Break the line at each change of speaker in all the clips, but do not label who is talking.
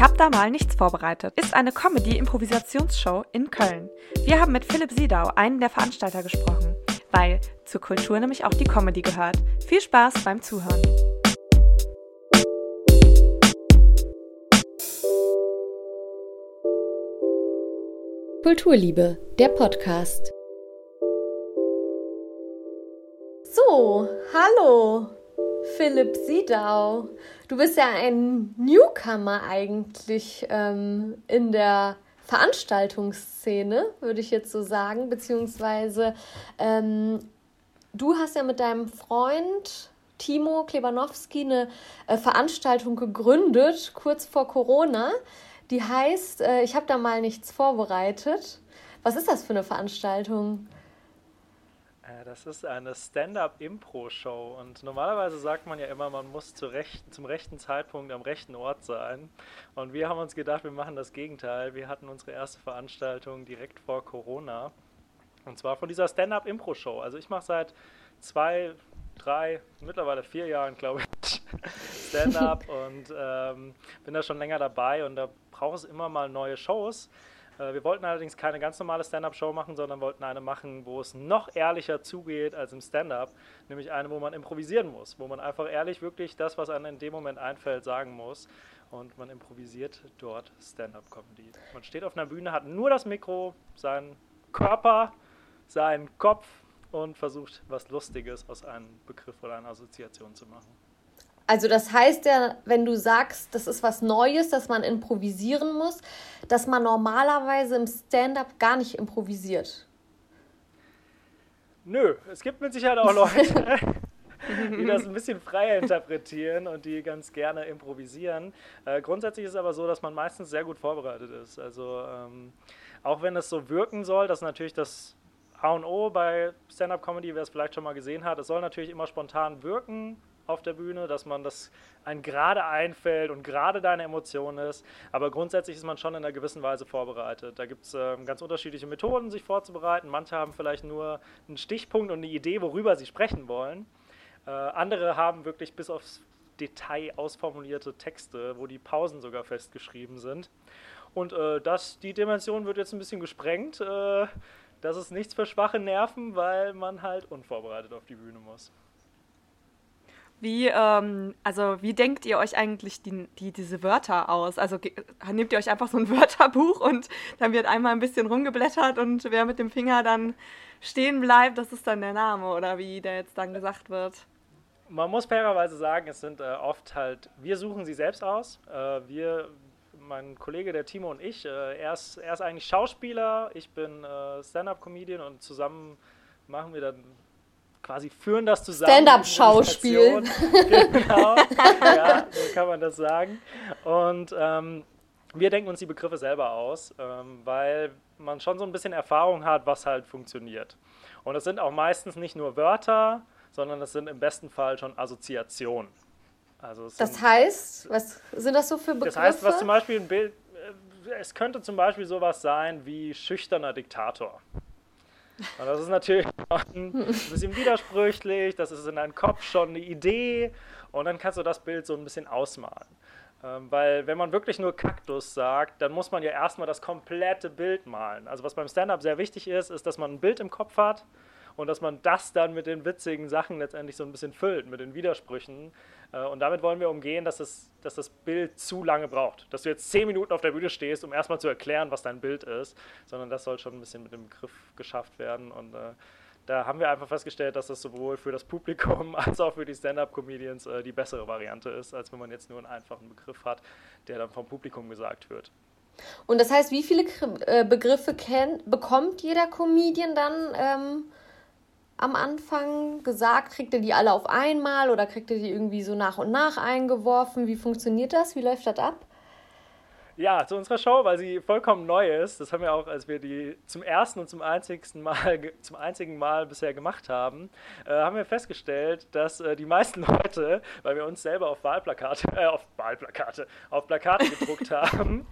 Ich hab da mal nichts vorbereitet. Ist eine Comedy-Improvisationsshow in Köln. Wir haben mit Philipp Siedau, einen der Veranstalter, gesprochen, weil zur Kultur nämlich auch die Comedy gehört. Viel Spaß beim Zuhören.
Kulturliebe, der Podcast. So, hallo, Philipp Siedau. Du bist ja ein Newcomer eigentlich ähm, in der Veranstaltungsszene, würde ich jetzt so sagen, beziehungsweise ähm, du hast ja mit deinem Freund Timo Klebanowski eine äh, Veranstaltung gegründet, kurz vor Corona. Die heißt, äh, ich habe da mal nichts vorbereitet. Was ist das für eine Veranstaltung?
Äh, das ist eine Stand-up-Impro-Show und normalerweise sagt man ja immer, man muss zu rechten, zum rechten Zeitpunkt am rechten Ort sein. Und wir haben uns gedacht, wir machen das Gegenteil. Wir hatten unsere erste Veranstaltung direkt vor Corona und zwar von dieser Stand-up-Impro-Show. Also ich mache seit zwei, drei, mittlerweile vier Jahren, glaube ich, Stand-up und ähm, bin da schon länger dabei und da braucht es immer mal neue Shows. Äh, wir wollten allerdings keine ganz normale Stand-up-Show machen, sondern wollten eine machen, wo es noch ehrlicher zugeht als im Stand-up, nämlich eine, wo man improvisieren muss, wo man einfach ehrlich wirklich das, was einem in dem Moment einfällt, sagen muss. Und man improvisiert dort Stand-up-Comedy. Man steht auf einer Bühne, hat nur das Mikro, seinen Körper, seinen Kopf und versucht, was Lustiges aus einem Begriff oder einer Assoziation zu machen.
Also das heißt ja, wenn du sagst, das ist was Neues, dass man improvisieren muss, dass man normalerweise im Stand-up gar nicht improvisiert.
Nö, es gibt mit Sicherheit auch Leute, die das ein bisschen freier interpretieren und die ganz gerne improvisieren. Äh, grundsätzlich ist es aber so, dass man meistens sehr gut vorbereitet ist. Also ähm, auch wenn es so wirken soll, dass natürlich das A und O bei Stand-up-Comedy, wer es vielleicht schon mal gesehen hat, es soll natürlich immer spontan wirken auf der Bühne, dass man das ein gerade einfällt und gerade deine Emotion ist. Aber grundsätzlich ist man schon in einer gewissen Weise vorbereitet. Da gibt es äh, ganz unterschiedliche Methoden, sich vorzubereiten. Manche haben vielleicht nur einen Stichpunkt und eine Idee, worüber sie sprechen wollen. Äh, andere haben wirklich bis aufs Detail ausformulierte Texte, wo die Pausen sogar festgeschrieben sind. Und äh, das, die Dimension wird jetzt ein bisschen gesprengt. Äh, das ist nichts für schwache Nerven, weil man halt unvorbereitet auf die Bühne muss.
Wie, ähm, also wie denkt ihr euch eigentlich die, die, diese Wörter aus? Also nehmt ihr euch einfach so ein Wörterbuch und dann wird einmal ein bisschen rumgeblättert und wer mit dem Finger dann stehen bleibt, das ist dann der Name oder wie der jetzt dann gesagt wird?
Man muss fairerweise sagen, es sind äh, oft halt, wir suchen sie selbst aus. Äh, wir, mein Kollege, der Timo und ich, äh, er, ist, er ist eigentlich Schauspieler, ich bin äh, Stand-up-Comedian und zusammen machen wir dann quasi führen das zusammen.
Stand-up-Schauspiel.
genau, ja, so kann man das sagen. Und ähm, wir denken uns die Begriffe selber aus, ähm, weil man schon so ein bisschen Erfahrung hat, was halt funktioniert. Und es sind auch meistens nicht nur Wörter, sondern es sind im besten Fall schon Assoziationen.
Also das sind, heißt, was sind das so für Begriffe?
Das heißt, was zum Beispiel ein Bild, äh, es könnte zum Beispiel sowas sein wie schüchterner Diktator. Und das ist natürlich ein bisschen widersprüchlich, das ist in deinem Kopf schon eine Idee und dann kannst du das Bild so ein bisschen ausmalen. Ähm, weil wenn man wirklich nur Kaktus sagt, dann muss man ja erstmal das komplette Bild malen. Also was beim Stand-up sehr wichtig ist, ist, dass man ein Bild im Kopf hat und dass man das dann mit den witzigen Sachen letztendlich so ein bisschen füllt, mit den Widersprüchen. Äh, und damit wollen wir umgehen, dass das, dass das Bild zu lange braucht. Dass du jetzt zehn Minuten auf der Bühne stehst, um erstmal zu erklären, was dein Bild ist, sondern das soll schon ein bisschen mit dem Begriff geschafft werden. Und äh, da haben wir einfach festgestellt, dass das sowohl für das Publikum als auch für die Stand-up-Comedians äh, die bessere Variante ist, als wenn man jetzt nur einen einfachen Begriff hat, der dann vom Publikum gesagt wird.
Und das heißt, wie viele äh, Begriffe kennt, bekommt jeder Comedian dann ähm, am Anfang gesagt? Kriegt ihr die alle auf einmal oder kriegt ihr die irgendwie so nach und nach eingeworfen? Wie funktioniert das? Wie läuft das ab?
Ja, zu unserer Show, weil sie vollkommen neu ist. Das haben wir auch, als wir die zum ersten und zum einzigsten Mal, zum einzigen Mal bisher gemacht haben, äh, haben wir festgestellt, dass äh, die meisten Leute, weil wir uns selber auf Wahlplakate, äh, auf Wahlplakate, auf Plakate gedruckt haben,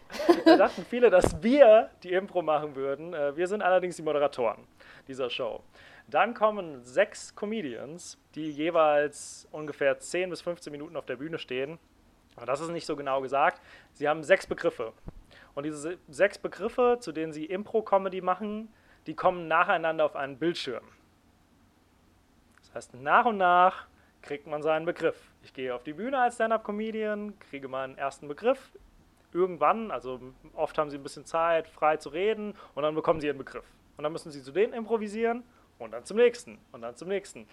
dachten viele, dass wir die Impro machen würden. Äh, wir sind allerdings die Moderatoren dieser Show. Dann kommen sechs Comedians, die jeweils ungefähr 10 bis 15 Minuten auf der Bühne stehen das ist nicht so genau gesagt. Sie haben sechs Begriffe. Und diese sechs Begriffe, zu denen sie Impro-Comedy machen, die kommen nacheinander auf einen Bildschirm. Das heißt, nach und nach kriegt man seinen Begriff. Ich gehe auf die Bühne als Stand-up-Comedian, kriege meinen ersten Begriff. Irgendwann, also oft haben sie ein bisschen Zeit, frei zu reden, und dann bekommen sie ihren Begriff. Und dann müssen sie zu denen improvisieren und dann zum nächsten und dann zum nächsten.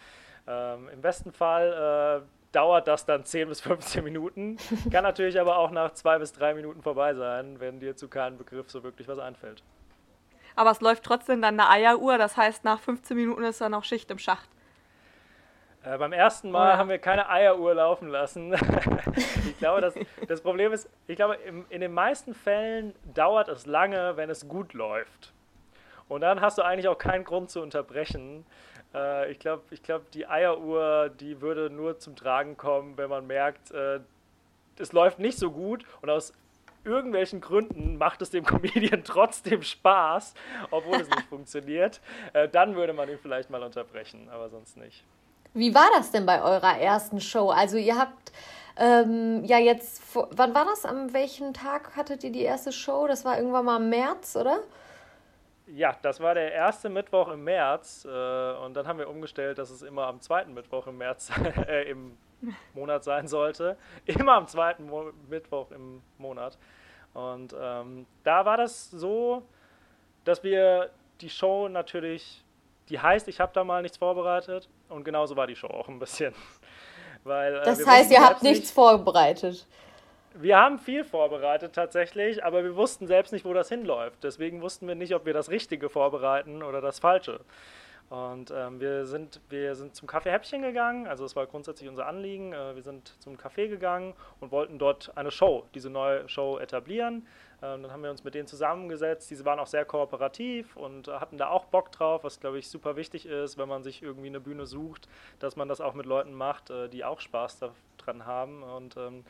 Ähm, Im besten Fall äh, dauert das dann 10 bis 15 Minuten. Kann natürlich aber auch nach zwei bis drei Minuten vorbei sein, wenn dir zu keinem Begriff so wirklich was einfällt.
Aber es läuft trotzdem dann eine Eieruhr, das heißt, nach 15 Minuten ist dann auch Schicht im Schacht.
Äh, beim ersten Mal oh ja. haben wir keine Eieruhr laufen lassen. ich glaube, das, das Problem ist, ich glaube, im, in den meisten Fällen dauert es lange, wenn es gut läuft. Und dann hast du eigentlich auch keinen Grund zu unterbrechen. Äh, ich glaube, ich glaub, die Eieruhr, die würde nur zum Tragen kommen, wenn man merkt, äh, es läuft nicht so gut und aus irgendwelchen Gründen macht es dem Comedian trotzdem Spaß, obwohl es nicht funktioniert. Äh, dann würde man ihn vielleicht mal unterbrechen, aber sonst nicht.
Wie war das denn bei eurer ersten Show? Also ihr habt ähm, ja jetzt, wann war das? Am welchen Tag hattet ihr die erste Show? Das war irgendwann mal im März, oder?
Ja, das war der erste Mittwoch im März äh, und dann haben wir umgestellt, dass es immer am zweiten Mittwoch im März äh, im Monat sein sollte. Immer am zweiten Mo Mittwoch im Monat. Und ähm, da war das so, dass wir die Show natürlich, die heißt, ich habe da mal nichts vorbereitet und genauso war die Show auch ein bisschen.
Weil, äh, das heißt, ihr habt nichts vorbereitet.
Wir haben viel vorbereitet tatsächlich, aber wir wussten selbst nicht, wo das hinläuft. Deswegen wussten wir nicht, ob wir das Richtige vorbereiten oder das Falsche. Und ähm, wir, sind, wir sind zum Kaffeehäppchen gegangen, also das war grundsätzlich unser Anliegen. Äh, wir sind zum Café gegangen und wollten dort eine Show, diese neue Show etablieren. Ähm, dann haben wir uns mit denen zusammengesetzt. Diese waren auch sehr kooperativ und hatten da auch Bock drauf, was glaube ich super wichtig ist, wenn man sich irgendwie eine Bühne sucht, dass man das auch mit Leuten macht, äh, die auch Spaß daran haben. Und ähm,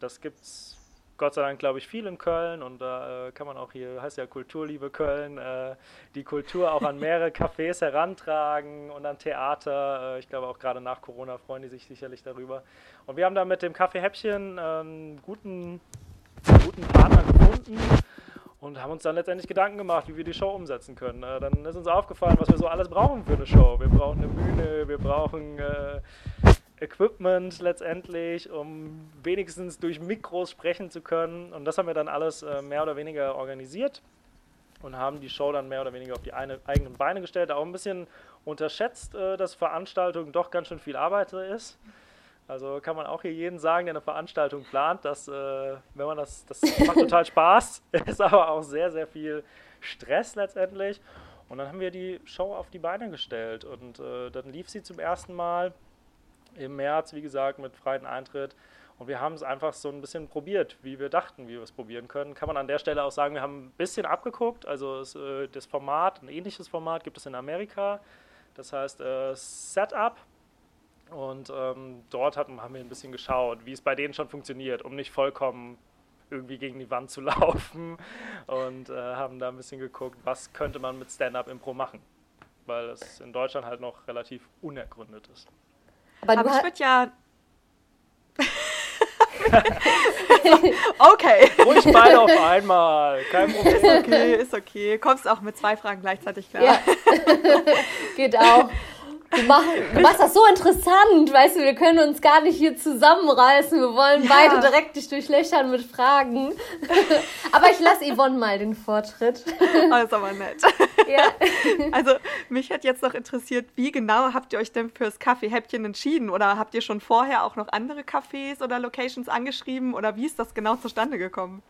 das gibt's Gott sei Dank, glaube ich, viel in Köln und da äh, kann man auch hier, heißt ja Kulturliebe Köln, äh, die Kultur auch an mehrere Cafés herantragen und an Theater. Äh, ich glaube auch gerade nach Corona freuen die sich sicherlich darüber. Und wir haben da mit dem Kaffee Häppchen einen ähm, guten, guten Partner gefunden und haben uns dann letztendlich Gedanken gemacht, wie wir die Show umsetzen können. Äh, dann ist uns aufgefallen, was wir so alles brauchen für eine Show. Wir brauchen eine Bühne, wir brauchen äh, Equipment letztendlich, um wenigstens durch Mikros sprechen zu können. Und das haben wir dann alles äh, mehr oder weniger organisiert und haben die Show dann mehr oder weniger auf die eine, eigenen Beine gestellt. Auch ein bisschen unterschätzt, äh, dass Veranstaltung doch ganz schön viel Arbeit ist. Also kann man auch hier jeden sagen, der eine Veranstaltung plant, dass, äh, wenn man das, das macht total Spaß, ist aber auch sehr, sehr viel Stress letztendlich. Und dann haben wir die Show auf die Beine gestellt und äh, dann lief sie zum ersten Mal im März, wie gesagt, mit freiem Eintritt. Und wir haben es einfach so ein bisschen probiert, wie wir dachten, wie wir es probieren können. Kann man an der Stelle auch sagen, wir haben ein bisschen abgeguckt. Also es, äh, das Format, ein ähnliches Format gibt es in Amerika. Das heißt äh, Setup. Und ähm, dort haben, haben wir ein bisschen geschaut, wie es bei denen schon funktioniert, um nicht vollkommen irgendwie gegen die Wand zu laufen. Und äh, haben da ein bisschen geguckt, was könnte man mit Stand-Up-Impro machen. Weil es in Deutschland halt noch relativ unergründet ist.
Aber, Aber ich würde ja. okay.
Ruhig beide auf einmal. Kein Problem.
Ist okay, ist okay. Kommst auch mit zwei Fragen gleichzeitig klar. Ja.
Geht auch. Du, mach, du, machst das so interessant, weißt du, wir können uns gar nicht hier zusammenreißen. Wir wollen ja. beide direkt dich durchlöchern mit Fragen. aber ich lasse Yvonne mal den Vortritt.
Oh, das ist aber nett. Ja. Also, mich hat jetzt noch interessiert, wie genau habt ihr euch denn fürs Kaffeehäppchen entschieden? Oder habt ihr schon vorher auch noch andere Cafés oder Locations angeschrieben? Oder wie ist das genau zustande gekommen?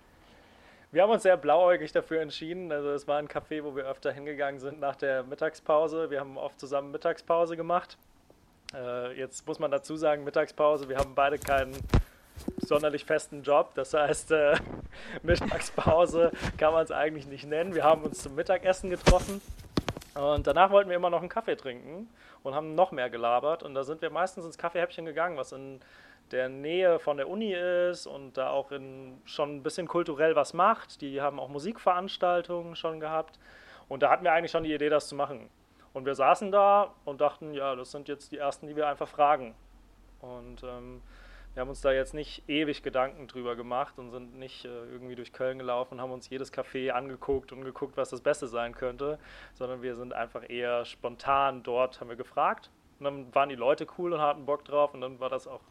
Wir haben uns sehr blauäugig dafür entschieden. Also es war ein Café, wo wir öfter hingegangen sind nach der Mittagspause. Wir haben oft zusammen Mittagspause gemacht. Äh, jetzt muss man dazu sagen, Mittagspause, wir haben beide keinen sonderlich festen Job. Das heißt, äh, Mittagspause kann man es eigentlich nicht nennen. Wir haben uns zum Mittagessen getroffen und danach wollten wir immer noch einen Kaffee trinken und haben noch mehr gelabert. Und da sind wir meistens ins Kaffeehäppchen gegangen, was in der Nähe von der Uni ist und da auch in, schon ein bisschen kulturell was macht. Die haben auch Musikveranstaltungen schon gehabt. Und da hatten wir eigentlich schon die Idee, das zu machen. Und wir saßen da und dachten, ja, das sind jetzt die ersten, die wir einfach fragen. Und ähm, Wir haben uns da jetzt nicht ewig Gedanken drüber gemacht und sind nicht äh, irgendwie durch Köln gelaufen und haben uns jedes Café angeguckt und geguckt, was das Beste sein könnte, sondern wir sind einfach eher spontan dort, haben wir gefragt. Und dann waren die Leute cool und hatten Bock drauf und dann war das auch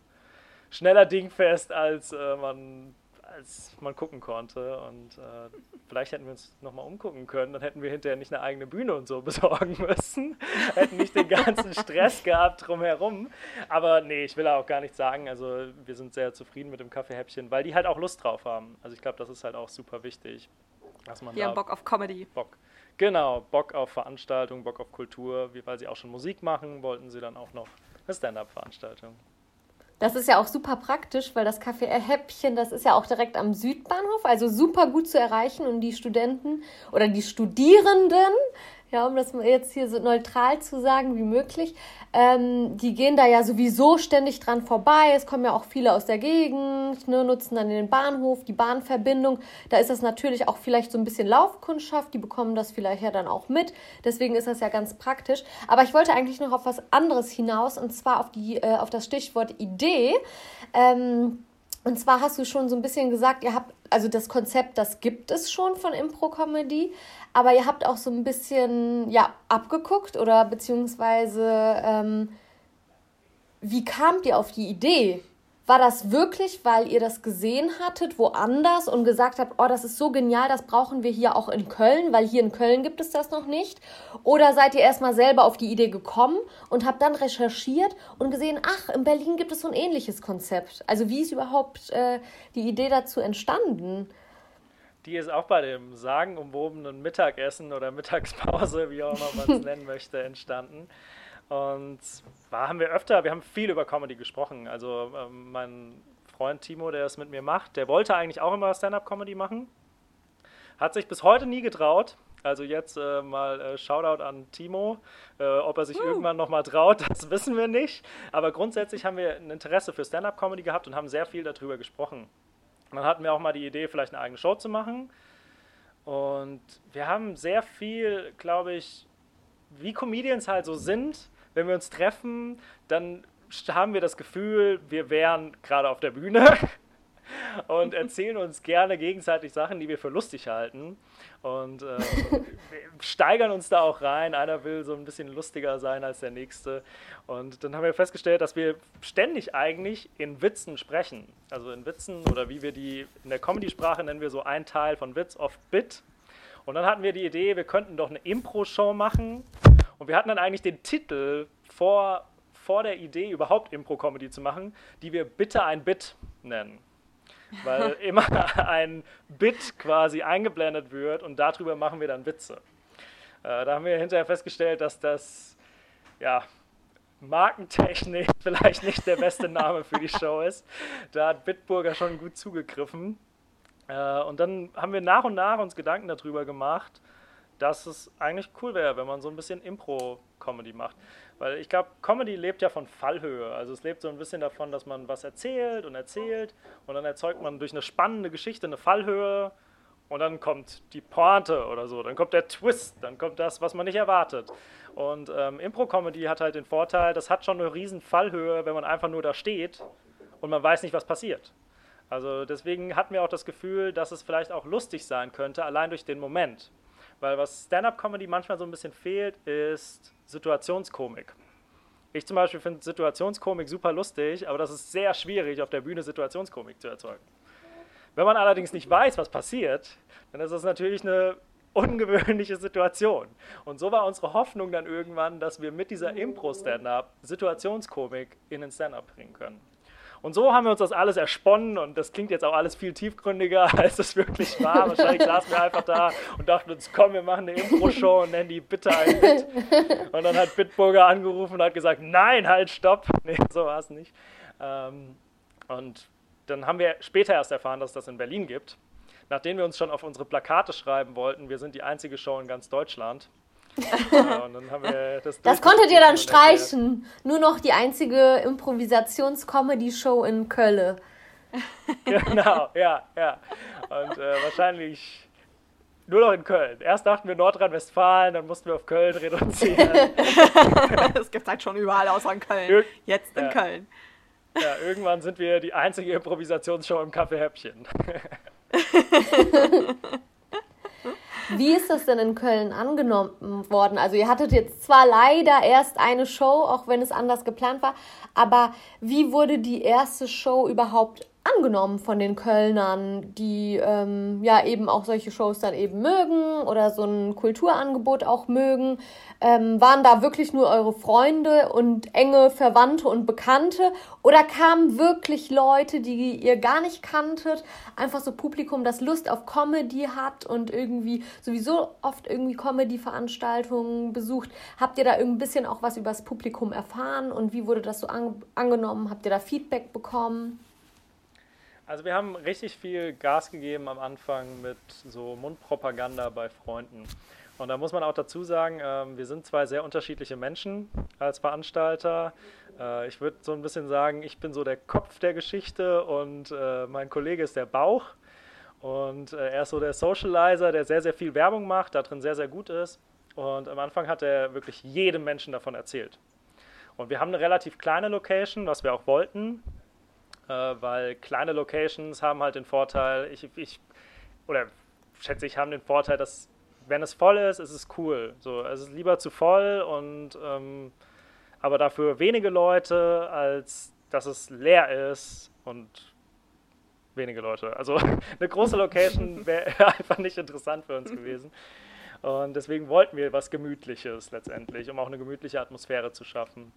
schneller dingfest, als äh, man als man gucken konnte. Und äh, vielleicht hätten wir uns nochmal umgucken können, dann hätten wir hinterher nicht eine eigene Bühne und so besorgen müssen, hätten nicht den ganzen Stress gehabt drumherum. Aber nee, ich will auch gar nicht sagen, also wir sind sehr zufrieden mit dem Kaffeehäppchen, weil die halt auch Lust drauf haben. Also ich glaube, das ist halt auch super wichtig.
Dass man die haben Bock auf Comedy.
Bock. Genau, Bock auf Veranstaltungen, Bock auf Kultur, weil sie auch schon Musik machen, wollten sie dann auch noch eine Stand-up-Veranstaltung.
Das ist ja auch super praktisch, weil das Café Häppchen, das ist ja auch direkt am Südbahnhof, also super gut zu erreichen. Und die Studenten oder die Studierenden ja, um das jetzt hier so neutral zu sagen wie möglich, ähm, die gehen da ja sowieso ständig dran vorbei. Es kommen ja auch viele aus der Gegend, ne, nutzen dann den Bahnhof, die Bahnverbindung. Da ist das natürlich auch vielleicht so ein bisschen Laufkundschaft, die bekommen das vielleicht ja dann auch mit. Deswegen ist das ja ganz praktisch. Aber ich wollte eigentlich noch auf was anderes hinaus und zwar auf, die, äh, auf das Stichwort Idee. Ähm, und zwar hast du schon so ein bisschen gesagt, ihr habt, also das Konzept, das gibt es schon von Impro-Comedy, aber ihr habt auch so ein bisschen, ja, abgeguckt oder beziehungsweise, ähm, wie kamt ihr auf die Idee? War das wirklich, weil ihr das gesehen hattet woanders und gesagt habt, oh, das ist so genial, das brauchen wir hier auch in Köln, weil hier in Köln gibt es das noch nicht? Oder seid ihr erstmal selber auf die Idee gekommen und habt dann recherchiert und gesehen, ach, in Berlin gibt es so ein ähnliches Konzept? Also wie ist überhaupt äh, die Idee dazu entstanden?
Die ist auch bei dem sagenumwobenen Mittagessen oder Mittagspause, wie auch immer man es nennen möchte, entstanden. Und da haben wir öfter, wir haben viel über Comedy gesprochen. Also ähm, mein Freund Timo, der es mit mir macht, der wollte eigentlich auch immer Stand-up-Comedy machen. Hat sich bis heute nie getraut. Also jetzt äh, mal äh, Shoutout an Timo. Äh, ob er sich uh. irgendwann nochmal traut, das wissen wir nicht. Aber grundsätzlich haben wir ein Interesse für Stand-up-Comedy gehabt und haben sehr viel darüber gesprochen. Und dann hatten wir auch mal die Idee, vielleicht eine eigene Show zu machen. Und wir haben sehr viel, glaube ich, wie Comedians halt so sind, wenn wir uns treffen, dann haben wir das Gefühl, wir wären gerade auf der Bühne und erzählen uns gerne gegenseitig Sachen, die wir für lustig halten. Und äh, steigern uns da auch rein. Einer will so ein bisschen lustiger sein als der nächste. Und dann haben wir festgestellt, dass wir ständig eigentlich in Witzen sprechen. Also in Witzen oder wie wir die in der Comedy-Sprache nennen wir so ein Teil von Witz oft Bit. Und dann hatten wir die Idee, wir könnten doch eine Impro-Show machen und wir hatten dann eigentlich den Titel vor, vor der Idee, überhaupt Impro-Comedy zu machen, die wir Bitte ein Bit nennen. Weil immer ein Bit quasi eingeblendet wird und darüber machen wir dann Witze. Äh, da haben wir hinterher festgestellt, dass das ja, markentechnisch vielleicht nicht der beste Name für die Show ist. Da hat Bitburger schon gut zugegriffen. Äh, und dann haben wir nach und nach uns Gedanken darüber gemacht, dass es eigentlich cool wäre, wenn man so ein bisschen Impro-Comedy macht. Weil ich glaube, Comedy lebt ja von Fallhöhe. Also es lebt so ein bisschen davon, dass man was erzählt und erzählt und dann erzeugt man durch eine spannende Geschichte eine Fallhöhe und dann kommt die Pointe oder so, dann kommt der Twist, dann kommt das, was man nicht erwartet. Und ähm, Impro-Comedy hat halt den Vorteil, das hat schon eine riesen Fallhöhe, wenn man einfach nur da steht und man weiß nicht, was passiert. Also deswegen hatten wir auch das Gefühl, dass es vielleicht auch lustig sein könnte, allein durch den Moment. Weil was Stand-up-Comedy manchmal so ein bisschen fehlt, ist Situationskomik. Ich zum Beispiel finde Situationskomik super lustig, aber das ist sehr schwierig, auf der Bühne Situationskomik zu erzeugen. Wenn man allerdings nicht weiß, was passiert, dann ist das natürlich eine ungewöhnliche Situation. Und so war unsere Hoffnung dann irgendwann, dass wir mit dieser Impro-Stand-up Situationskomik in den Stand-up bringen können. Und so haben wir uns das alles ersponnen und das klingt jetzt auch alles viel tiefgründiger, als es wirklich war. Wahrscheinlich saßen wir einfach da und dachten uns, komm, wir machen eine Impro-Show und nennen die bitte ein Bit. Und dann hat Bitburger angerufen und hat gesagt, nein, halt, stopp. Nee, so war es nicht. Ähm, und dann haben wir später erst erfahren, dass es das in Berlin gibt. Nachdem wir uns schon auf unsere Plakate schreiben wollten, wir sind die einzige Show in ganz Deutschland,
das, das konntet ihr dann streichen. Nur noch die einzige Improvisations-Comedy-Show in Köln.
genau, ja, ja. Und äh, wahrscheinlich nur noch in Köln. Erst dachten wir Nordrhein-Westfalen, dann mussten wir auf Köln reduzieren.
Es gibt halt schon überall außer in Köln. Jetzt in ja. Köln.
Ja, irgendwann sind wir die einzige Improvisationsshow im Kaffeehäppchen.
Wie ist das denn in Köln angenommen worden? Also ihr hattet jetzt zwar leider erst eine Show, auch wenn es anders geplant war, aber wie wurde die erste Show überhaupt angenommen von den Kölnern, die ähm, ja eben auch solche Shows dann eben mögen oder so ein Kulturangebot auch mögen? Ähm, waren da wirklich nur eure Freunde und enge Verwandte und Bekannte oder kamen wirklich Leute, die ihr gar nicht kanntet, einfach so Publikum, das Lust auf Comedy hat und irgendwie sowieso oft irgendwie Comedy-Veranstaltungen besucht? Habt ihr da ein bisschen auch was über das Publikum erfahren und wie wurde das so an angenommen? Habt ihr da Feedback bekommen?
Also wir haben richtig viel Gas gegeben am Anfang mit so Mundpropaganda bei Freunden. Und da muss man auch dazu sagen, äh, wir sind zwei sehr unterschiedliche Menschen als Veranstalter. Äh, ich würde so ein bisschen sagen, ich bin so der Kopf der Geschichte und äh, mein Kollege ist der Bauch. Und äh, er ist so der Socializer, der sehr, sehr viel Werbung macht, da drin sehr, sehr gut ist. Und am Anfang hat er wirklich jedem Menschen davon erzählt. Und wir haben eine relativ kleine Location, was wir auch wollten äh, weil kleine Locations haben halt den Vorteil, ich, ich oder schätze ich, haben den Vorteil, dass wenn es voll ist, ist es cool. So, es ist lieber zu voll und ähm, aber dafür wenige Leute, als dass es leer ist und wenige Leute. Also eine große Location wäre einfach nicht interessant für uns gewesen. Und deswegen wollten wir was Gemütliches letztendlich, um auch eine gemütliche Atmosphäre zu schaffen.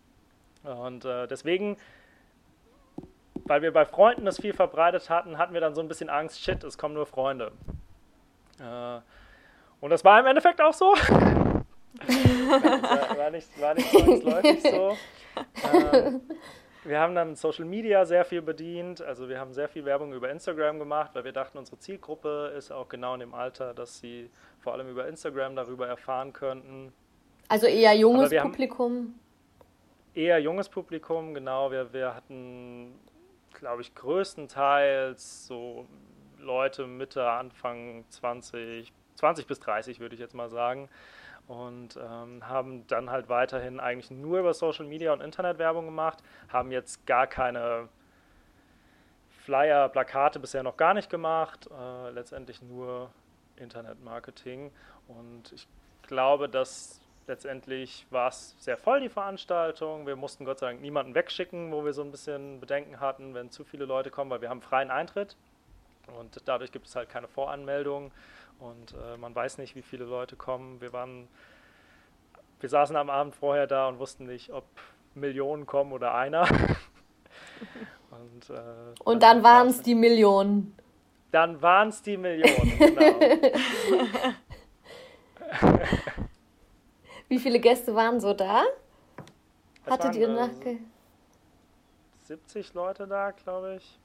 Und äh, deswegen weil wir bei Freunden das viel verbreitet hatten, hatten wir dann so ein bisschen Angst, shit, es kommen nur Freunde. Äh, und das war im Endeffekt auch so. war, nicht, war nicht zwangsläufig so. Ähm, wir haben dann Social Media sehr viel bedient. Also wir haben sehr viel Werbung über Instagram gemacht, weil wir dachten, unsere Zielgruppe ist auch genau in dem Alter, dass sie vor allem über Instagram darüber erfahren könnten.
Also eher junges Publikum?
Eher junges Publikum, genau. Wir, wir hatten glaube ich, größtenteils so Leute Mitte, Anfang 20, 20 bis 30 würde ich jetzt mal sagen. Und ähm, haben dann halt weiterhin eigentlich nur über Social Media und Internetwerbung gemacht, haben jetzt gar keine Flyer, Plakate bisher noch gar nicht gemacht, äh, letztendlich nur Internetmarketing. Und ich glaube, dass letztendlich war es sehr voll, die Veranstaltung. Wir mussten Gott sei Dank niemanden wegschicken, wo wir so ein bisschen Bedenken hatten, wenn zu viele Leute kommen, weil wir haben freien Eintritt und dadurch gibt es halt keine Voranmeldung und äh, man weiß nicht, wie viele Leute kommen. Wir waren, wir saßen am Abend vorher da und wussten nicht, ob Millionen kommen oder einer.
und, äh, und dann, dann waren es die Millionen.
Dann waren es die Millionen, genau.
Wie viele Gäste waren so da? Es Hattet ihr
nachge... 70 Leute da, glaube ich.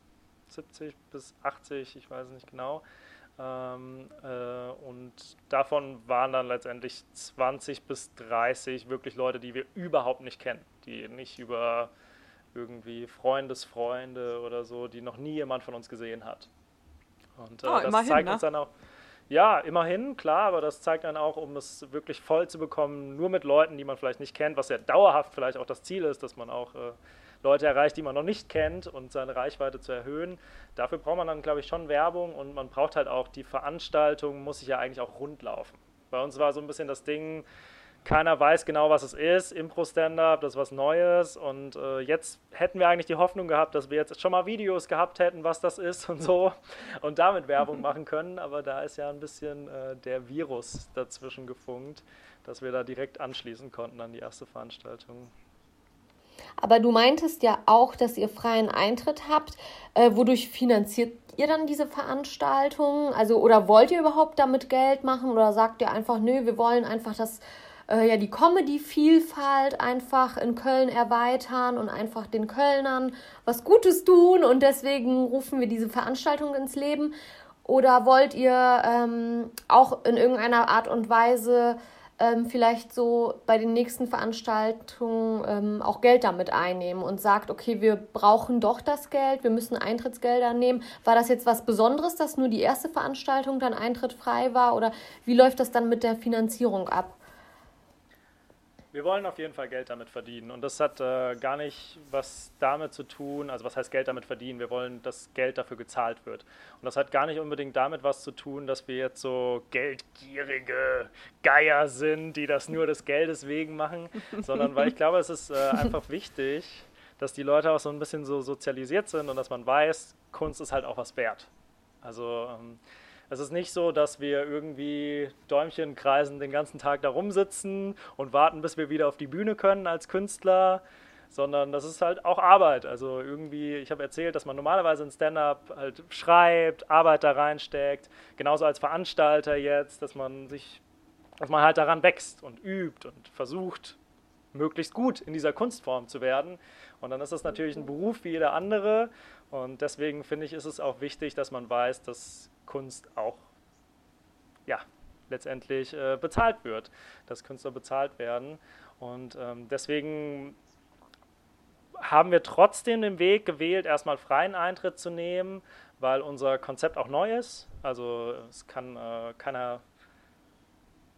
70 bis 80, ich weiß nicht genau. Ähm, äh, und davon waren dann letztendlich 20 bis 30 wirklich Leute, die wir überhaupt nicht kennen, die nicht über irgendwie Freundesfreunde oder so, die noch nie jemand von uns gesehen hat. Und äh, oh, das immerhin, zeigt ne? uns dann auch, ja, immerhin, klar, aber das zeigt dann auch, um es wirklich voll zu bekommen, nur mit Leuten, die man vielleicht nicht kennt, was ja dauerhaft vielleicht auch das Ziel ist, dass man auch äh, Leute erreicht, die man noch nicht kennt und seine Reichweite zu erhöhen. Dafür braucht man dann, glaube ich, schon Werbung und man braucht halt auch, die Veranstaltung muss sich ja eigentlich auch rund laufen. Bei uns war so ein bisschen das Ding, keiner weiß genau, was es ist. Impro-Stand-Up, das ist was Neues. Und äh, jetzt hätten wir eigentlich die Hoffnung gehabt, dass wir jetzt schon mal Videos gehabt hätten, was das ist und so. Und damit Werbung machen können. Aber da ist ja ein bisschen äh, der Virus dazwischen gefunkt, dass wir da direkt anschließen konnten an die erste Veranstaltung.
Aber du meintest ja auch, dass ihr freien Eintritt habt. Äh, wodurch finanziert ihr dann diese Veranstaltungen? Also, oder wollt ihr überhaupt damit Geld machen? Oder sagt ihr einfach, nö, wir wollen einfach das äh, ja die Comedy-Vielfalt einfach in Köln erweitern und einfach den Kölnern was Gutes tun und deswegen rufen wir diese Veranstaltung ins Leben? Oder wollt ihr ähm, auch in irgendeiner Art und Weise ähm, vielleicht so bei den nächsten Veranstaltungen ähm, auch Geld damit einnehmen und sagt, okay, wir brauchen doch das Geld, wir müssen Eintrittsgelder nehmen. War das jetzt was Besonderes, dass nur die erste Veranstaltung dann eintrittfrei war oder wie läuft das dann mit der Finanzierung ab?
Wir wollen auf jeden Fall Geld damit verdienen. Und das hat äh, gar nicht was damit zu tun, also was heißt Geld damit verdienen? Wir wollen, dass Geld dafür gezahlt wird. Und das hat gar nicht unbedingt damit was zu tun, dass wir jetzt so geldgierige Geier sind, die das nur des Geldes wegen machen, sondern weil ich glaube, es ist äh, einfach wichtig, dass die Leute auch so ein bisschen so sozialisiert sind und dass man weiß, Kunst ist halt auch was wert. Also ähm, es ist nicht so, dass wir irgendwie Däumchen kreisen den ganzen Tag da rumsitzen und warten, bis wir wieder auf die Bühne können als Künstler, sondern das ist halt auch Arbeit. Also irgendwie, ich habe erzählt, dass man normalerweise in Stand-up halt schreibt, Arbeit da reinsteckt, genauso als Veranstalter jetzt, dass man sich, dass man halt daran wächst und übt und versucht, möglichst gut in dieser Kunstform zu werden. Und dann ist das natürlich ein Beruf wie jeder andere. Und deswegen finde ich, ist es auch wichtig, dass man weiß, dass Kunst auch ja, letztendlich äh, bezahlt wird, dass Künstler bezahlt werden. Und ähm, deswegen haben wir trotzdem den Weg gewählt, erstmal freien Eintritt zu nehmen, weil unser Konzept auch neu ist. Also es kann äh, keiner,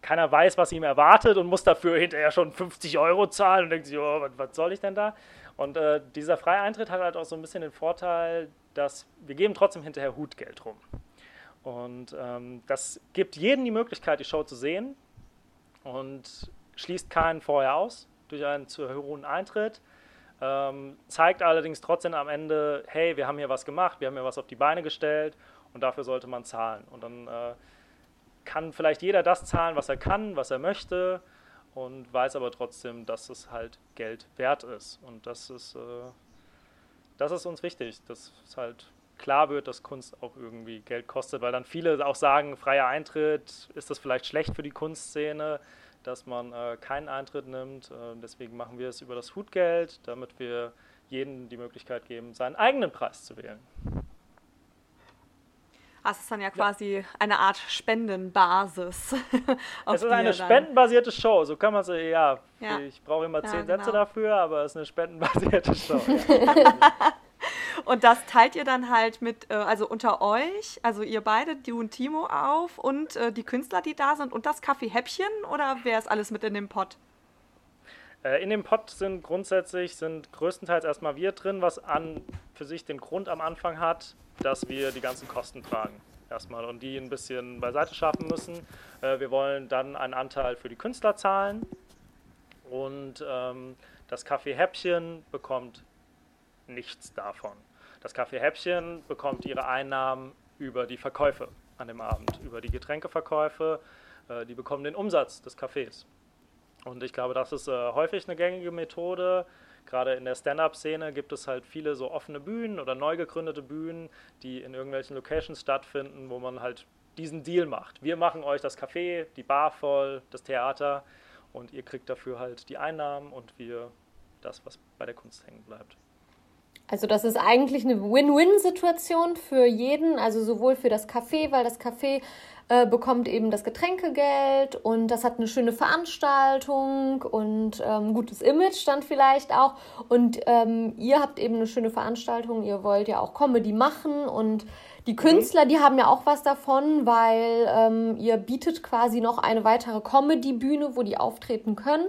keiner weiß, was ihm erwartet und muss dafür hinterher schon 50 Euro zahlen und denkt sich, oh, was, was soll ich denn da? Und äh, dieser freie Eintritt hat halt auch so ein bisschen den Vorteil, dass wir geben trotzdem hinterher Hutgeld rum. Und ähm, das gibt jedem die Möglichkeit, die Show zu sehen und schließt keinen vorher aus durch einen zu hohen Eintritt. Ähm, zeigt allerdings trotzdem am Ende, hey, wir haben hier was gemacht, wir haben hier was auf die Beine gestellt und dafür sollte man zahlen. Und dann äh, kann vielleicht jeder das zahlen, was er kann, was er möchte und weiß aber trotzdem, dass es halt Geld wert ist. Und das ist, äh, das ist uns wichtig, dass es halt klar wird, dass Kunst auch irgendwie Geld kostet, weil dann viele auch sagen, freier Eintritt, ist das vielleicht schlecht für die Kunstszene, dass man äh, keinen Eintritt nimmt. Äh, deswegen machen wir es über das Hutgeld, damit wir jedem die Möglichkeit geben, seinen eigenen Preis zu wählen.
Das ist dann ja quasi ja. eine Art Spendenbasis.
es ist eine spendenbasierte Show, so kann man es, ja, ja, ich brauche immer zehn ja, genau. Sätze dafür, aber es ist eine spendenbasierte Show.
Und das teilt ihr dann halt mit, äh, also unter euch, also ihr beide, du und Timo auf und äh, die Künstler, die da sind und das Kaffeehäppchen oder wer ist alles mit in dem Pott?
Äh, in dem Pott sind grundsätzlich, sind größtenteils erstmal wir drin, was an für sich den Grund am Anfang hat, dass wir die ganzen Kosten tragen erstmal und die ein bisschen beiseite schaffen müssen. wir wollen dann einen Anteil für die Künstler zahlen und ähm, das Kaffeehäppchen bekommt nichts davon. Das Kaffeehäppchen bekommt ihre Einnahmen über die Verkäufe an dem Abend, über die Getränkeverkäufe. Äh, die bekommen den Umsatz des Cafés. Und ich glaube, das ist äh, häufig eine gängige Methode. Gerade in der Stand-up-Szene gibt es halt viele so offene Bühnen oder neu gegründete Bühnen, die in irgendwelchen Locations stattfinden, wo man halt diesen Deal macht. Wir machen euch das Café, die Bar voll, das Theater und ihr kriegt dafür halt die Einnahmen und wir das, was bei der Kunst hängen bleibt.
Also das ist eigentlich eine Win-Win-Situation für jeden, also sowohl für das Café, weil das Café äh, bekommt eben das Getränkegeld und das hat eine schöne Veranstaltung und ähm, gutes Image dann vielleicht auch. Und ähm, ihr habt eben eine schöne Veranstaltung, ihr wollt ja auch Comedy machen und die mhm. Künstler, die haben ja auch was davon, weil ähm, ihr bietet quasi noch eine weitere Comedy-Bühne, wo die auftreten können.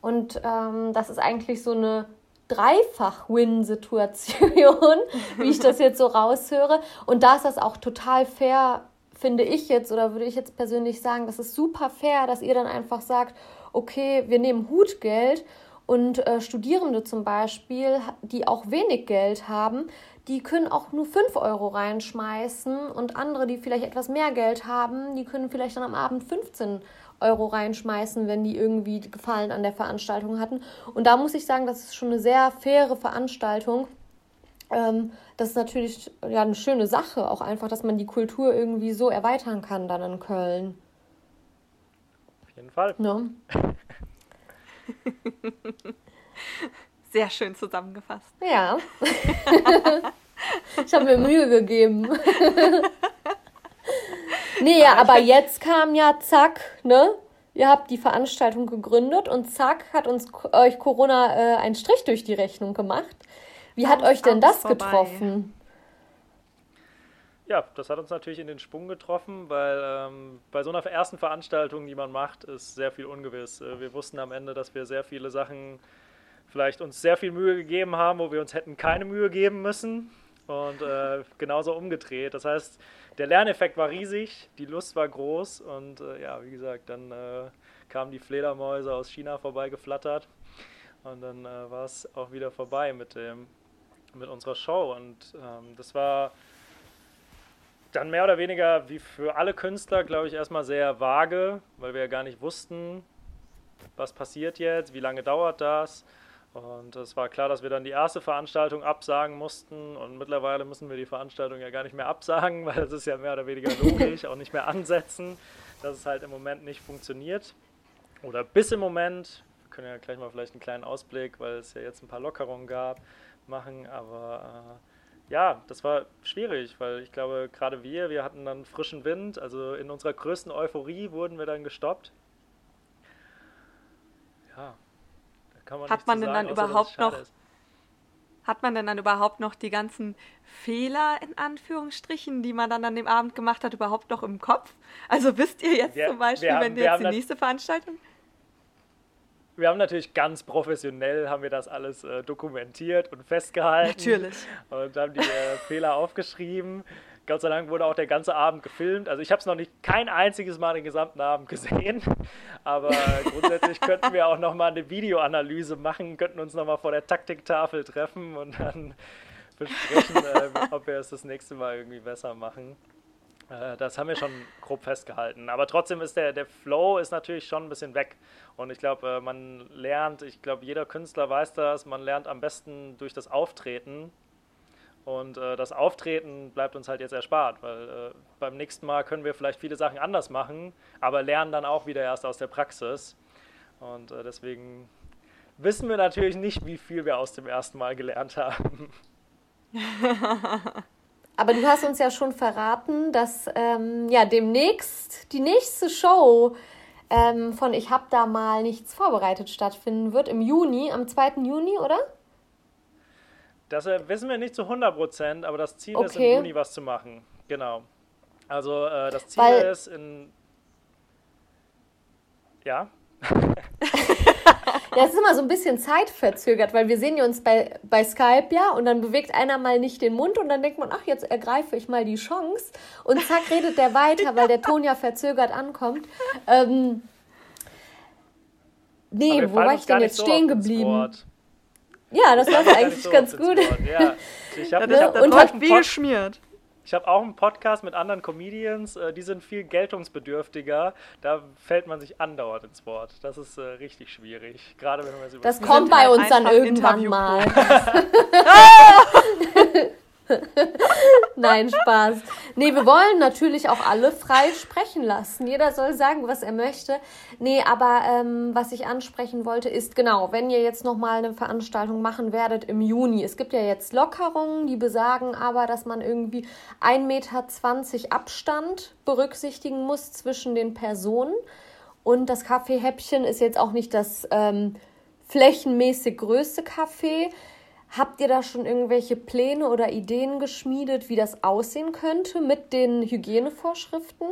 Und ähm, das ist eigentlich so eine Dreifach-Win-Situation, wie ich das jetzt so raushöre. Und da ist das auch total fair, finde ich jetzt, oder würde ich jetzt persönlich sagen, das ist super fair, dass ihr dann einfach sagt, okay, wir nehmen Hutgeld und äh, Studierende zum Beispiel, die auch wenig Geld haben, die können auch nur 5 Euro reinschmeißen und andere, die vielleicht etwas mehr Geld haben, die können vielleicht dann am Abend 15 Euro Euro reinschmeißen, wenn die irgendwie Gefallen an der Veranstaltung hatten. Und da muss ich sagen, das ist schon eine sehr faire Veranstaltung. Ähm, das ist natürlich ja eine schöne Sache, auch einfach, dass man die Kultur irgendwie so erweitern kann dann in Köln.
Auf jeden Fall. Ja.
Sehr schön zusammengefasst.
Ja. ich habe mir Mühe gegeben. Nee, aber, aber jetzt kam ja zack, ne? Ihr habt die Veranstaltung gegründet und zack hat uns euch Corona äh, einen Strich durch die Rechnung gemacht. Wie hat euch denn das vorbei. getroffen?
ja, das hat uns natürlich in den Sprung getroffen, weil ähm, bei so einer ersten Veranstaltung, die man macht, ist sehr viel ungewiss. Äh, wir wussten am Ende, dass wir sehr viele Sachen vielleicht uns sehr viel Mühe gegeben haben, wo wir uns hätten keine Mühe geben müssen. Und äh, genauso umgedreht. Das heißt, der Lerneffekt war riesig, die Lust war groß und äh, ja, wie gesagt, dann äh, kamen die Fledermäuse aus China vorbeigeflattert und dann äh, war es auch wieder vorbei mit, dem, mit unserer Show. Und ähm, das war dann mehr oder weniger wie für alle Künstler, glaube ich, erstmal sehr vage, weil wir ja gar nicht wussten, was passiert jetzt, wie lange dauert das. Und es war klar, dass wir dann die erste Veranstaltung absagen mussten. Und mittlerweile müssen wir die Veranstaltung ja gar nicht mehr absagen, weil das ist ja mehr oder weniger logisch, auch nicht mehr ansetzen, dass es halt im Moment nicht funktioniert. Oder bis im Moment, wir können ja gleich mal vielleicht einen kleinen Ausblick, weil es ja jetzt ein paar Lockerungen gab, machen. Aber äh, ja, das war schwierig, weil ich glaube, gerade wir, wir hatten dann frischen Wind. Also in unserer größten Euphorie wurden wir dann gestoppt.
Ja, man hat man denn sagen, dann überhaupt noch ist. hat man denn dann überhaupt noch die ganzen Fehler in Anführungsstrichen, die man dann an dem Abend gemacht hat, überhaupt noch im Kopf? Also wisst ihr jetzt wir, zum Beispiel, haben, wenn ihr jetzt die nächste Veranstaltung
wir haben natürlich ganz professionell haben wir das alles äh, dokumentiert und festgehalten.
Natürlich.
Und haben die äh, Fehler aufgeschrieben. Gott sei Dank wurde auch der ganze Abend gefilmt. Also ich habe es noch nicht kein einziges Mal den gesamten Abend gesehen, aber grundsätzlich könnten wir auch noch mal eine Videoanalyse machen, könnten uns noch mal vor der Taktiktafel treffen und dann besprechen, äh, ob wir es das nächste Mal irgendwie besser machen. Äh, das haben wir schon grob festgehalten. Aber trotzdem ist der, der Flow ist natürlich schon ein bisschen weg. Und ich glaube, äh, man lernt, ich glaube, jeder Künstler weiß das, man lernt am besten durch das Auftreten und äh, das Auftreten bleibt uns halt jetzt erspart, weil äh, beim nächsten Mal können wir vielleicht viele Sachen anders machen, aber lernen dann auch wieder erst aus der Praxis. Und äh, deswegen wissen wir natürlich nicht, wie viel wir aus dem ersten Mal gelernt haben.
aber du hast uns ja schon verraten, dass ähm, ja demnächst die nächste Show ähm, von Ich hab da mal nichts vorbereitet stattfinden wird im Juni, am 2. Juni, oder?
Das äh, wissen wir nicht zu 100 Prozent, aber das Ziel okay. ist, im Juni was zu machen. Genau. Also äh, das Ziel Weil ist in. Ja?
ja, es ist immer so ein bisschen zeitverzögert, weil wir sehen uns bei, bei Skype ja und dann bewegt einer mal nicht den Mund und dann denkt man, ach, jetzt ergreife ich mal die Chance und zack redet der weiter, weil der Ton ja verzögert ankommt. Ähm, nee, wo war ich denn jetzt so stehen geblieben? Ja, das war eigentlich so ganz gut. Ja.
Ich habe ja, hab und hat wie geschmiert. Ich habe auch einen Podcast mit anderen Comedians, äh, die sind viel geltungsbedürftiger. Da fällt man sich andauernd ins Wort. Das ist äh, richtig schwierig. Gerade wenn man
so Das kommt bei uns dann irgendwann mal. Nein, Spaß. Nee, wir wollen natürlich auch alle frei sprechen lassen. Jeder soll sagen, was er möchte. Nee, aber ähm, was ich ansprechen wollte, ist genau, wenn ihr jetzt nochmal eine Veranstaltung machen werdet im Juni. Es gibt ja jetzt Lockerungen, die besagen aber, dass man irgendwie 1,20 Meter Abstand berücksichtigen muss zwischen den Personen. Und das Kaffeehäppchen ist jetzt auch nicht das ähm, flächenmäßig größte Café. Habt ihr da schon irgendwelche Pläne oder Ideen geschmiedet, wie das aussehen könnte mit den Hygienevorschriften?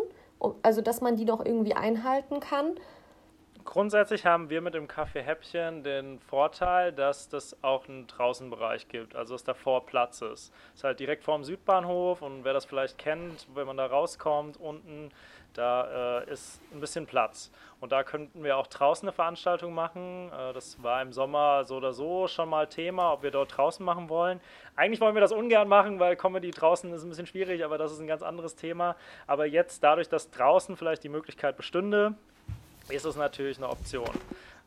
Also, dass man die noch irgendwie einhalten kann?
Grundsätzlich haben wir mit dem Café Häppchen den Vorteil, dass das auch einen Draußenbereich gibt, also dass davor Platz ist. Es ist halt direkt vor dem Südbahnhof und wer das vielleicht kennt, wenn man da rauskommt, unten da äh, ist ein bisschen Platz. Und da könnten wir auch draußen eine Veranstaltung machen. Äh, das war im Sommer so oder so schon mal Thema, ob wir dort draußen machen wollen. Eigentlich wollen wir das ungern machen, weil Comedy draußen ist ein bisschen schwierig, aber das ist ein ganz anderes Thema. Aber jetzt, dadurch, dass draußen vielleicht die Möglichkeit bestünde, ist es natürlich eine Option.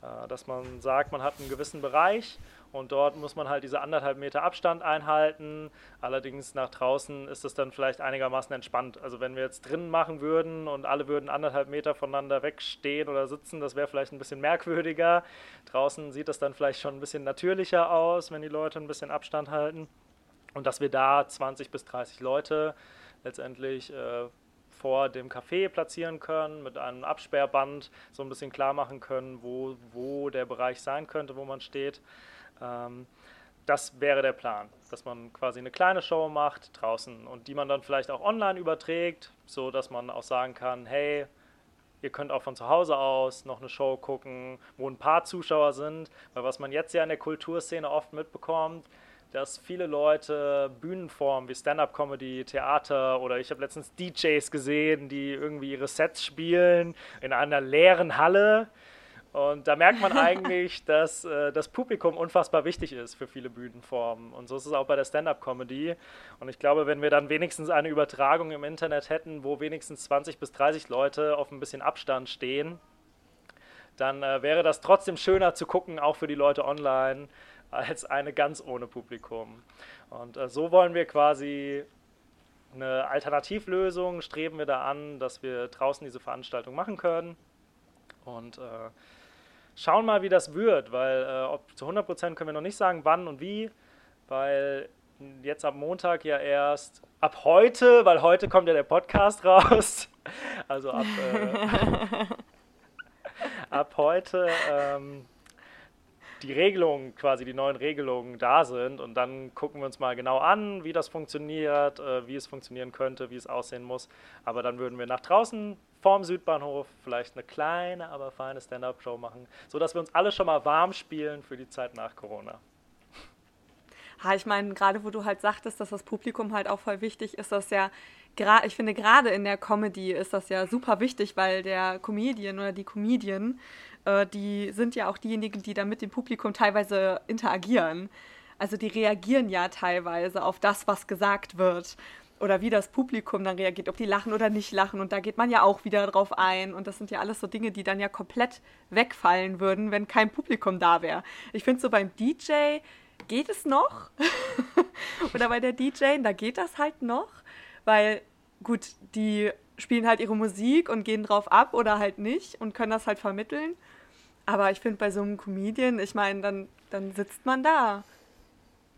Äh, dass man sagt, man hat einen gewissen Bereich und dort muss man halt diese anderthalb Meter Abstand einhalten. Allerdings nach draußen ist es dann vielleicht einigermaßen entspannt. Also wenn wir jetzt drinnen machen würden und alle würden anderthalb Meter voneinander wegstehen oder sitzen, das wäre vielleicht ein bisschen merkwürdiger. Draußen sieht das dann vielleicht schon ein bisschen natürlicher aus, wenn die Leute ein bisschen Abstand halten. Und dass wir da 20 bis 30 Leute letztendlich äh, vor dem Café platzieren können, mit einem Absperrband so ein bisschen klar machen können, wo, wo der Bereich sein könnte, wo man steht. Ähm, das wäre der Plan, dass man quasi eine kleine Show macht draußen und die man dann vielleicht auch online überträgt, so dass man auch sagen kann, hey, ihr könnt auch von zu Hause aus noch eine Show gucken, wo ein paar Zuschauer sind, weil was man jetzt ja in der Kulturszene oft mitbekommt, dass viele Leute Bühnenformen wie Stand-up-Comedy, Theater oder ich habe letztens DJs gesehen, die irgendwie ihre Sets spielen in einer leeren Halle und da merkt man eigentlich, dass äh, das Publikum unfassbar wichtig ist für viele Bühnenformen. Und so ist es auch bei der Stand-up-Comedy. Und ich glaube, wenn wir dann wenigstens eine Übertragung im Internet hätten, wo wenigstens 20 bis 30 Leute auf ein bisschen Abstand stehen, dann äh, wäre das trotzdem schöner zu gucken, auch für die Leute online, als eine ganz ohne Publikum. Und äh, so wollen wir quasi eine Alternativlösung, streben wir da an, dass wir draußen diese Veranstaltung machen können. Und äh, schauen mal, wie das wird, weil äh, ob zu 100% können wir noch nicht sagen, wann und wie, weil jetzt ab Montag ja erst, ab heute, weil heute kommt ja der Podcast raus, also ab, äh, ab heute ähm, die Regelungen, quasi die neuen Regelungen da sind und dann gucken wir uns mal genau an, wie das funktioniert, äh, wie es funktionieren könnte, wie es aussehen muss, aber dann würden wir nach draußen vorm Südbahnhof vielleicht eine kleine, aber feine Stand-up-Show machen, sodass wir uns alle schon mal warm spielen für die Zeit nach Corona.
Ha, ich meine, gerade wo du halt sagtest, dass das Publikum halt auch voll wichtig ist, das ja, ich finde gerade in der Comedy ist das ja super wichtig, weil der Comedian oder die Comedian, äh, die sind ja auch diejenigen, die da mit dem Publikum teilweise interagieren. Also die reagieren ja teilweise auf das, was gesagt wird oder wie das Publikum dann reagiert, ob die lachen oder nicht lachen. Und da geht man ja auch wieder drauf ein. Und das sind ja alles so Dinge, die dann ja komplett wegfallen würden, wenn kein Publikum da wäre. Ich finde so beim DJ geht es noch. oder bei der DJ, da geht das halt noch. Weil, gut, die spielen halt ihre Musik und gehen drauf ab oder halt nicht und können das halt vermitteln. Aber ich finde bei so einem Comedian, ich meine, dann, dann sitzt man da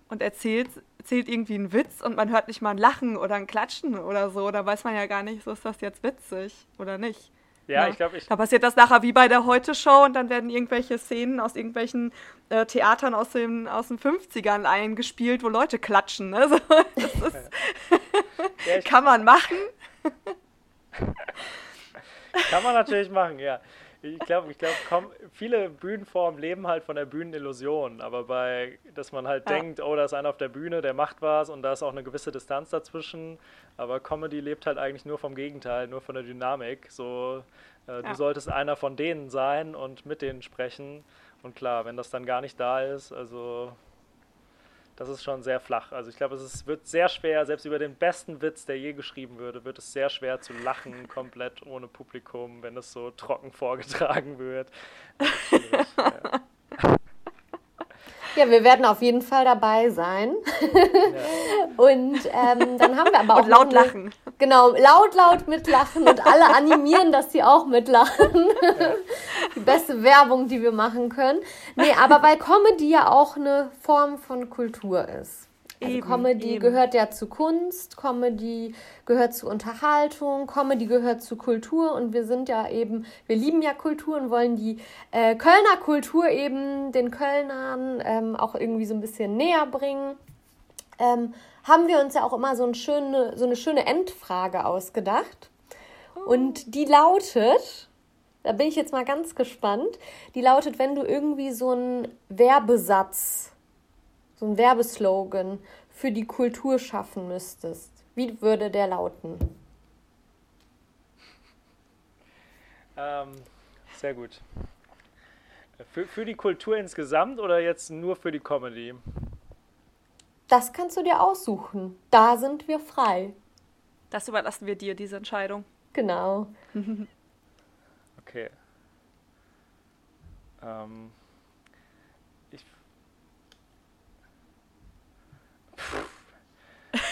und erzählt, erzählt irgendwie einen Witz und man hört nicht mal ein Lachen oder ein Klatschen oder so. Da weiß man ja gar nicht, so ist das jetzt witzig oder nicht.
Ja, ja. ich glaube, ich.
Da passiert das nachher wie bei der Heute-Show und dann werden irgendwelche Szenen aus irgendwelchen äh, Theatern aus, dem, aus den 50ern eingespielt, wo Leute klatschen. Ne? So, das ist, ja, kann man machen.
kann man natürlich machen, ja. Ich glaube, ich glaube, viele Bühnenformen leben halt von der Bühnenillusion, aber bei, dass man halt ja. denkt, oh, da ist einer auf der Bühne, der macht was und da ist auch eine gewisse Distanz dazwischen, aber Comedy lebt halt eigentlich nur vom Gegenteil, nur von der Dynamik. So, äh, ja. du solltest einer von denen sein und mit denen sprechen und klar, wenn das dann gar nicht da ist, also das ist schon sehr flach. Also ich glaube, es wird sehr schwer, selbst über den besten Witz, der je geschrieben würde, wird es sehr schwer zu lachen, komplett ohne Publikum, wenn es so trocken vorgetragen wird.
ja. Ja, wir werden auf jeden Fall dabei sein. Ja. Und ähm, dann haben wir aber auch.
Und laut eine, lachen.
Genau, laut, laut mitlachen und alle animieren, dass sie auch mitlachen. Ja. Die beste Werbung, die wir machen können. Nee, aber weil Comedy ja auch eine Form von Kultur ist. Also eben, Comedy eben. gehört ja zu Kunst, Comedy gehört zu Unterhaltung, Comedy gehört zu Kultur und wir sind ja eben, wir lieben ja Kultur und wollen die äh, Kölner Kultur eben den Kölnern ähm, auch irgendwie so ein bisschen näher bringen. Ähm, haben wir uns ja auch immer so, ein schöne, so eine schöne Endfrage ausgedacht. Und die lautet, da bin ich jetzt mal ganz gespannt, die lautet, wenn du irgendwie so einen Werbesatz so ein Werbeslogan für die Kultur schaffen müsstest, wie würde der lauten?
Ähm, sehr gut. Für, für die Kultur insgesamt oder jetzt nur für die Comedy?
Das kannst du dir aussuchen. Da sind wir frei.
Das überlassen wir dir, diese Entscheidung.
Genau.
okay. Ähm,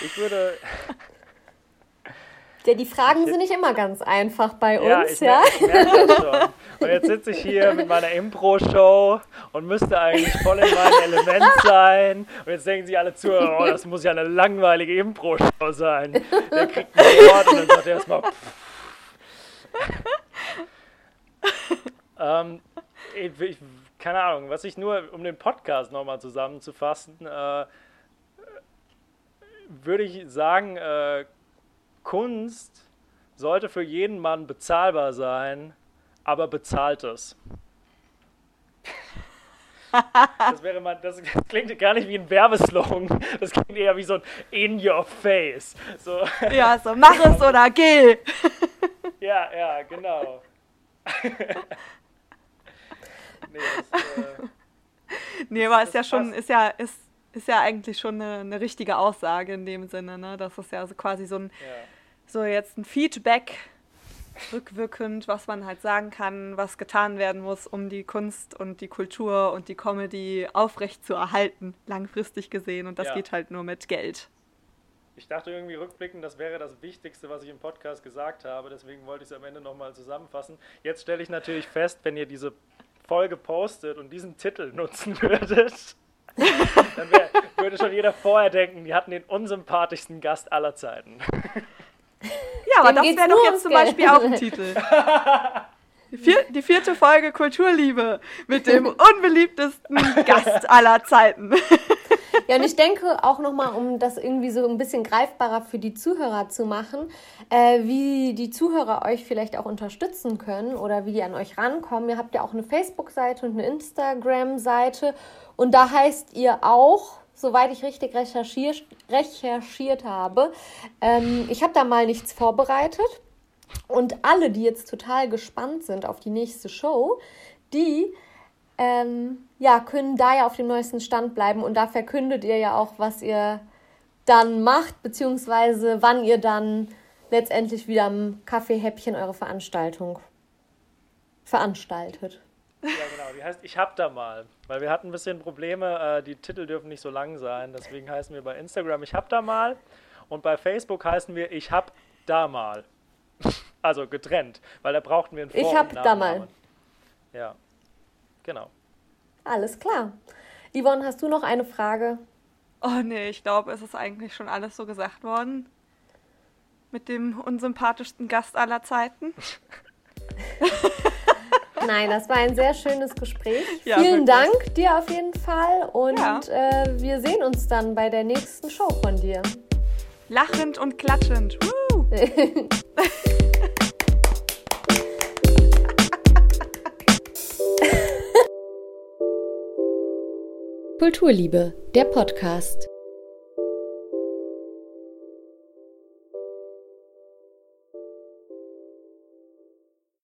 Ich würde.
Ja, die Fragen sind nicht immer ganz einfach bei uns, ja? Ich ja?
Merke, das schon. Und jetzt sitze ich hier mit meiner Impro-Show und müsste eigentlich voll in meinem Element sein. Und jetzt denken sich alle zu, oh, das muss ja eine langweilige Impro-Show sein. Der kriegt ein Wort und dann sagt er erstmal. Ähm, ich, ich keine Ahnung, was ich nur, um den Podcast nochmal zusammenzufassen, äh, würde ich sagen, äh, Kunst sollte für jeden Mann bezahlbar sein, aber bezahlt es. Das wäre mal, das klingt gar nicht wie ein Werbeslogan, das klingt eher wie so ein In Your Face. So.
Ja, so mach es oder geh.
Ja, ja, genau.
nee, das, äh, nee, aber ist ja schon, ist ja, ist, ist ja eigentlich schon eine, eine richtige Aussage in dem Sinne, ne? Das ist ja also quasi so ein, ja. so jetzt ein Feedback rückwirkend, was man halt sagen kann, was getan werden muss, um die Kunst und die Kultur und die Comedy aufrecht zu erhalten, langfristig gesehen. Und das ja. geht halt nur mit Geld.
Ich dachte irgendwie rückblickend, das wäre das Wichtigste, was ich im Podcast gesagt habe. Deswegen wollte ich es am Ende nochmal zusammenfassen. Jetzt stelle ich natürlich fest, wenn ihr diese Folge postet und diesen Titel nutzen würdet, dann wär, würde schon jeder vorher denken, die hatten den unsympathischsten Gast aller Zeiten.
Ja, aber Dem das wäre doch jetzt zum Beispiel auch ein Titel. Die, vier, die, vierte Folge Kulturliebe mit dem unbeliebtesten Gast aller Zeiten.
Ja, und ich denke auch nochmal, um das irgendwie so ein bisschen greifbarer für die Zuhörer zu machen, äh, wie die Zuhörer euch vielleicht auch unterstützen können oder wie die an euch rankommen. Ihr habt ja auch eine Facebook-Seite und eine Instagram-Seite und da heißt ihr auch soweit ich richtig recherchiert, recherchiert habe. Ähm, ich habe da mal nichts vorbereitet. Und alle, die jetzt total gespannt sind auf die nächste Show, die ähm, ja, können da ja auf dem neuesten Stand bleiben und da verkündet ihr ja auch, was ihr dann macht, beziehungsweise wann ihr dann letztendlich wieder am Kaffeehäppchen eure Veranstaltung veranstaltet.
Ja, genau. Die heißt Ich hab da mal. Weil wir hatten ein bisschen Probleme, äh, die Titel dürfen nicht so lang sein. Deswegen heißen wir bei Instagram Ich hab da mal. Und bei Facebook heißen wir Ich hab da mal. Also getrennt, weil da brauchten wir einen
Vor Ich hab da mal.
Ja, genau.
Alles klar. Yvonne, hast du noch eine Frage?
Oh nee, ich glaube, es ist eigentlich schon alles so gesagt worden. Mit dem unsympathischsten Gast aller Zeiten.
Nein, das war ein sehr schönes Gespräch. Ja, Vielen wirklich. Dank dir auf jeden Fall und ja. äh, wir sehen uns dann bei der nächsten Show von dir.
Lachend und klatschend. Woo!
Kulturliebe, der Podcast.